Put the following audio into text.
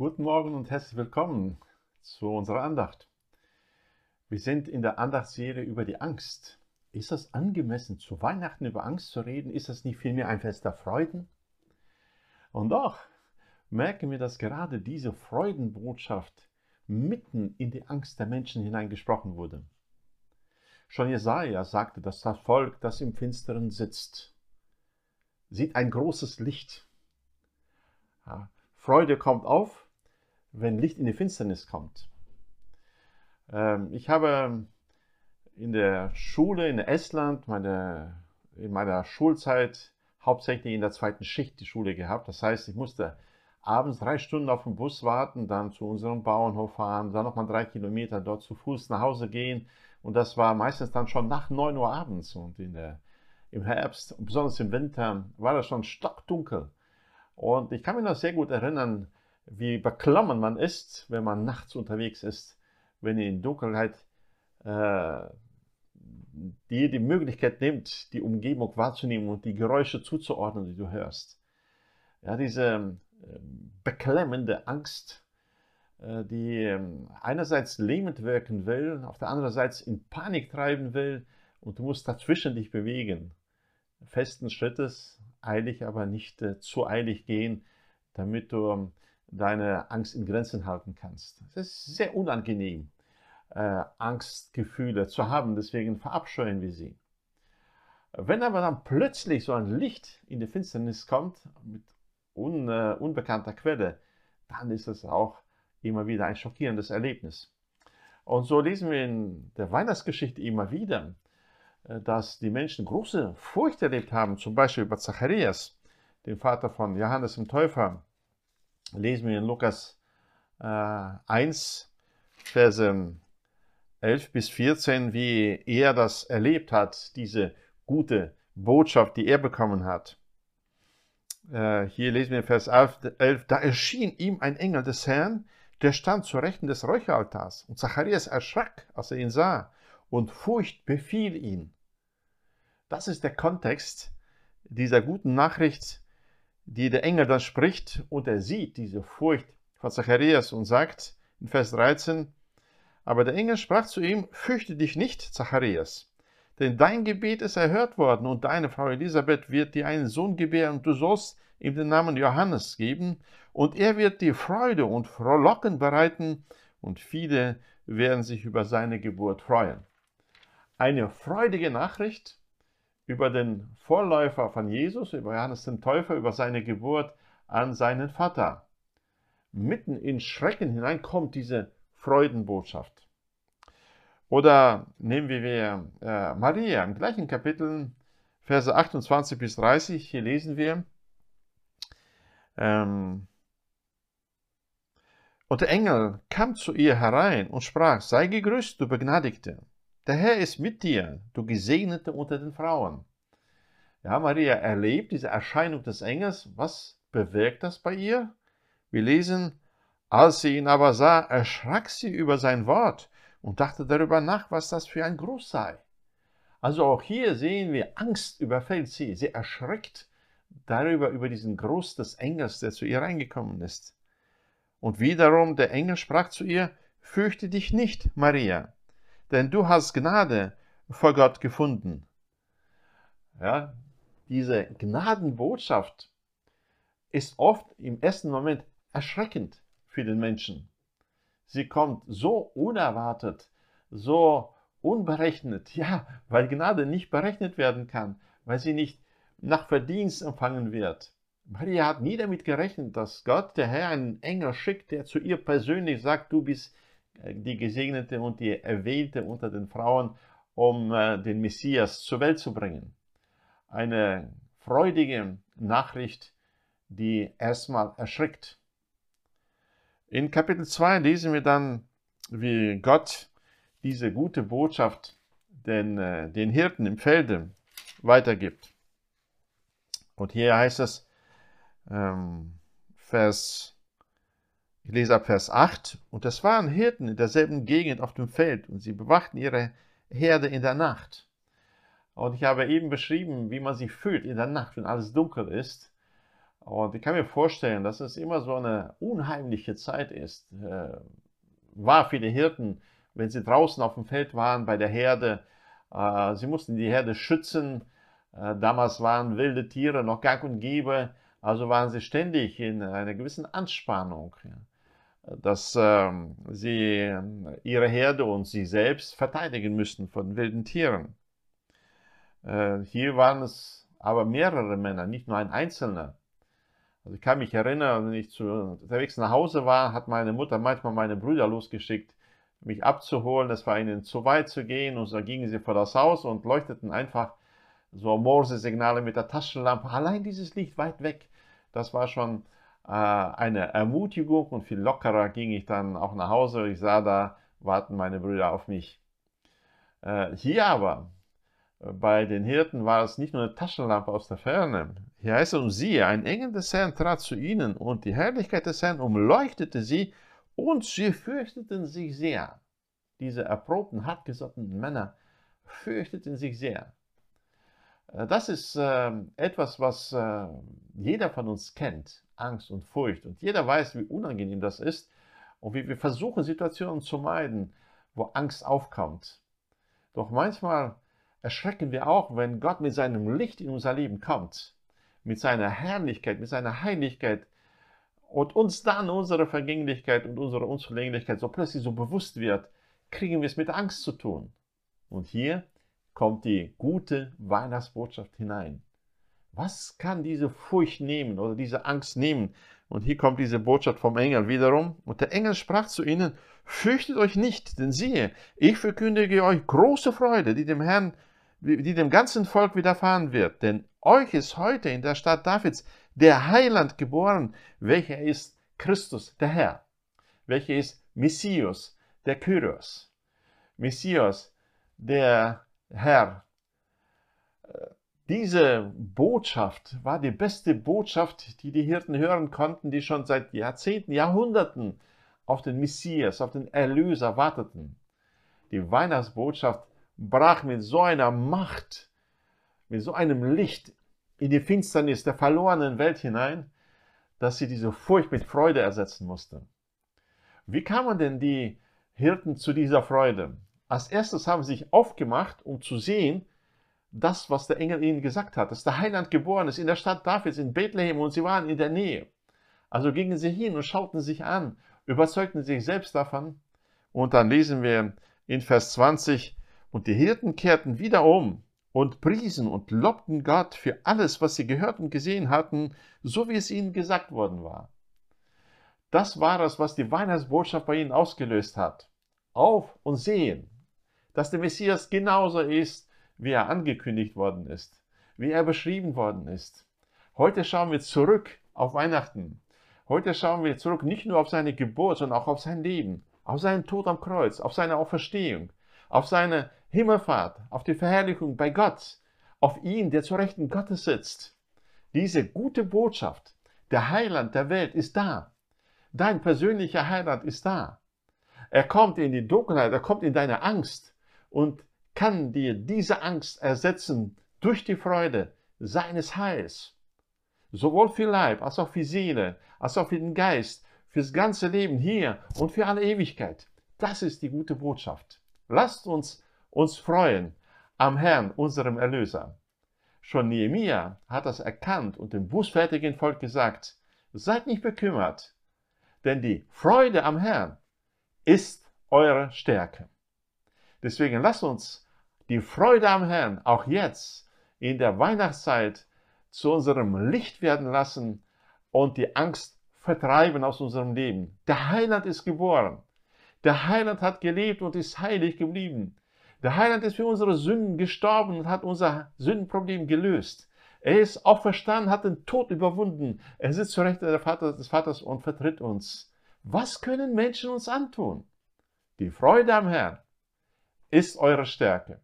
Guten Morgen und herzlich willkommen zu unserer Andacht. Wir sind in der Andachtsserie über die Angst. Ist es angemessen, zu Weihnachten über Angst zu reden? Ist das nicht vielmehr ein Fest der Freuden? Und doch merken wir, dass gerade diese Freudenbotschaft mitten in die Angst der Menschen hineingesprochen wurde. Schon Jesaja sagte, dass das Volk, das im Finsteren sitzt, sieht ein großes Licht. Ja, Freude kommt auf, wenn Licht in die Finsternis kommt. Ähm, ich habe in der Schule in Estland meine, in meiner Schulzeit hauptsächlich in der zweiten Schicht die Schule gehabt. Das heißt, ich musste abends drei Stunden auf den Bus warten, dann zu unserem Bauernhof fahren, dann nochmal drei Kilometer dort zu Fuß nach Hause gehen. Und das war meistens dann schon nach 9 Uhr abends. Und in der, im Herbst, besonders im Winter, war das schon stockdunkel. Und ich kann mich noch sehr gut erinnern, wie beklommen man ist, wenn man nachts unterwegs ist, wenn in Dunkelheit äh, dir die Möglichkeit nimmt, die Umgebung wahrzunehmen und die Geräusche zuzuordnen, die du hörst. Ja, diese äh, beklemmende Angst, äh, die äh, einerseits lähmend wirken will, auf der anderen Seite in Panik treiben will und du musst dazwischen dich bewegen. Festen Schrittes, eilig, aber nicht äh, zu eilig gehen, damit du ähm, deine Angst in Grenzen halten kannst. Es ist sehr unangenehm, äh, Angstgefühle zu haben, deswegen verabscheuen wir sie. Wenn aber dann plötzlich so ein Licht in die Finsternis kommt, mit un, äh, unbekannter Quelle, dann ist es auch immer wieder ein schockierendes Erlebnis. Und so lesen wir in der Weihnachtsgeschichte immer wieder, äh, dass die Menschen große Furcht erlebt haben, zum Beispiel über Zacharias, den Vater von Johannes dem Täufer. Lesen wir in Lukas äh, 1, Verse 11 bis 14, wie er das erlebt hat, diese gute Botschaft, die er bekommen hat. Äh, hier lesen wir Vers 11, 11, da erschien ihm ein Engel des Herrn, der stand zur Rechten des Räucheraltars. Und Zacharias erschrak, als er ihn sah und Furcht befiel ihn. Das ist der Kontext dieser guten Nachricht, die der Engel dann spricht und er sieht diese Furcht von Zacharias und sagt in Vers 13, aber der Engel sprach zu ihm, fürchte dich nicht, Zacharias, denn dein Gebet ist erhört worden und deine Frau Elisabeth wird dir einen Sohn gebären und du sollst ihm den Namen Johannes geben und er wird dir Freude und Frohlocken bereiten und viele werden sich über seine Geburt freuen. Eine freudige Nachricht über den Vorläufer von Jesus, über Johannes den Täufer, über seine Geburt an seinen Vater. Mitten in Schrecken hinein kommt diese Freudenbotschaft. Oder nehmen wir äh, Maria im gleichen Kapitel, Verse 28 bis 30. Hier lesen wir, ähm, und der Engel kam zu ihr herein und sprach, sei gegrüßt, du Begnadigte. Der Herr ist mit dir, du Gesegnete unter den Frauen. Ja, Maria erlebt diese Erscheinung des Engels. Was bewirkt das bei ihr? Wir lesen, als sie ihn aber sah, erschrak sie über sein Wort und dachte darüber nach, was das für ein Gruß sei. Also auch hier sehen wir, Angst überfällt sie. Sie erschreckt darüber, über diesen Gruß des Engels, der zu ihr reingekommen ist. Und wiederum der Engel sprach zu ihr, fürchte dich nicht, Maria, denn du hast Gnade vor Gott gefunden. Ja, diese Gnadenbotschaft ist oft im ersten Moment erschreckend für den Menschen. Sie kommt so unerwartet, so unberechnet, ja, weil Gnade nicht berechnet werden kann, weil sie nicht nach Verdienst empfangen wird. Maria hat nie damit gerechnet, dass Gott, der Herr, einen Engel schickt, der zu ihr persönlich sagt, du bist die Gesegnete und die Erwählte unter den Frauen, um äh, den Messias zur Welt zu bringen. Eine freudige Nachricht, die erstmal erschrickt. In Kapitel 2 lesen wir dann, wie Gott diese gute Botschaft den, äh, den Hirten im Felde weitergibt. Und hier heißt es, ähm, Vers ich lese ab Vers 8. Und es waren Hirten in derselben Gegend auf dem Feld und sie bewachten ihre Herde in der Nacht. Und ich habe eben beschrieben, wie man sich fühlt in der Nacht, wenn alles dunkel ist. Und ich kann mir vorstellen, dass es immer so eine unheimliche Zeit ist. Äh, war für die Hirten, wenn sie draußen auf dem Feld waren bei der Herde. Äh, sie mussten die Herde schützen. Äh, damals waren wilde Tiere noch gang und gäbe. Also waren sie ständig in einer gewissen Anspannung, dass ähm, sie ihre Herde und sie selbst verteidigen müssten von wilden Tieren. hier waren es aber mehrere Männer, nicht nur ein einzelner. Also ich kann mich erinnern, wenn ich zu, unterwegs nach Hause war, hat meine Mutter manchmal meine Brüder losgeschickt, mich abzuholen. Es war ihnen zu weit zu gehen und so gingen sie vor das Haus und leuchteten einfach so Morse-Signale mit der Taschenlampe. Allein dieses Licht weit weg, das war schon äh, eine Ermutigung und viel lockerer ging ich dann auch nach Hause. Ich sah, da warten meine Brüder auf mich. Äh, hier aber bei den Hirten war es nicht nur eine Taschenlampe aus der Ferne. Hier heißt es, und siehe, ein Engel des Herrn trat zu ihnen, und die Herrlichkeit des Herrn umleuchtete sie, und sie fürchteten sich sehr. Diese erprobten, hartgesottenen Männer fürchteten sich sehr. Äh, das ist äh, etwas, was äh, jeder von uns kennt, Angst und Furcht. Und jeder weiß, wie unangenehm das ist und wie wir versuchen, Situationen zu meiden, wo Angst aufkommt. Doch manchmal erschrecken wir auch, wenn Gott mit seinem Licht in unser Leben kommt, mit seiner Herrlichkeit, mit seiner Heiligkeit und uns dann unsere Vergänglichkeit und unsere Unzulänglichkeit so plötzlich so bewusst wird, kriegen wir es mit Angst zu tun. Und hier kommt die gute Weihnachtsbotschaft hinein. Was kann diese Furcht nehmen oder diese Angst nehmen? Und hier kommt diese Botschaft vom Engel wiederum. Und der Engel sprach zu ihnen, fürchtet euch nicht, denn siehe, ich verkündige euch große Freude, die dem Herrn die dem ganzen Volk widerfahren wird. Denn euch ist heute in der Stadt Davids der Heiland geboren, welcher ist Christus, der Herr, welcher ist Messias, der Kyrios. Messias, der Herr. Diese Botschaft war die beste Botschaft, die die Hirten hören konnten, die schon seit Jahrzehnten, Jahrhunderten auf den Messias, auf den Erlöser warteten. Die Weihnachtsbotschaft brach mit so einer Macht, mit so einem Licht in die Finsternis der verlorenen Welt hinein, dass sie diese Furcht mit Freude ersetzen musste. Wie kamen denn die Hirten zu dieser Freude? Als erstes haben sie sich aufgemacht, um zu sehen, das, was der Engel ihnen gesagt hat, dass der Heiland geboren ist in der Stadt Davids, in Bethlehem und sie waren in der Nähe. Also gingen sie hin und schauten sich an, überzeugten sich selbst davon. Und dann lesen wir in Vers 20, und die Hirten kehrten wieder um und priesen und lobten Gott für alles, was sie gehört und gesehen hatten, so wie es ihnen gesagt worden war. Das war es, was die Weihnachtsbotschaft bei ihnen ausgelöst hat. Auf und sehen, dass der Messias genauso ist, wie er angekündigt worden ist, wie er beschrieben worden ist. Heute schauen wir zurück auf Weihnachten. Heute schauen wir zurück nicht nur auf seine Geburt, sondern auch auf sein Leben, auf seinen Tod am Kreuz, auf seine Auferstehung, auf seine Himmelfahrt, auf die Verherrlichung bei Gott, auf ihn, der zu Rechten Gottes sitzt. Diese gute Botschaft, der Heiland der Welt ist da. Dein persönlicher Heiland ist da. Er kommt in die Dunkelheit, er kommt in deine Angst und kann dir diese Angst ersetzen durch die Freude seines Heils. Sowohl für Leib als auch für Seele, als auch für den Geist, fürs ganze Leben hier und für alle Ewigkeit. Das ist die gute Botschaft. Lasst uns uns freuen am Herrn, unserem Erlöser. Schon Nehemia hat das erkannt und dem bußfertigen Volk gesagt, seid nicht bekümmert, denn die Freude am Herrn ist eure Stärke. Deswegen lasst uns die Freude am Herrn auch jetzt in der Weihnachtszeit zu unserem Licht werden lassen und die Angst vertreiben aus unserem Leben. Der Heiland ist geboren. Der Heiland hat gelebt und ist heilig geblieben. Der Heiland ist für unsere Sünden gestorben und hat unser Sündenproblem gelöst. Er ist auferstanden, hat den Tod überwunden. Er sitzt zur Rechten Vater, des Vaters und vertritt uns. Was können Menschen uns antun? Die Freude am Herrn ist eure Stärke.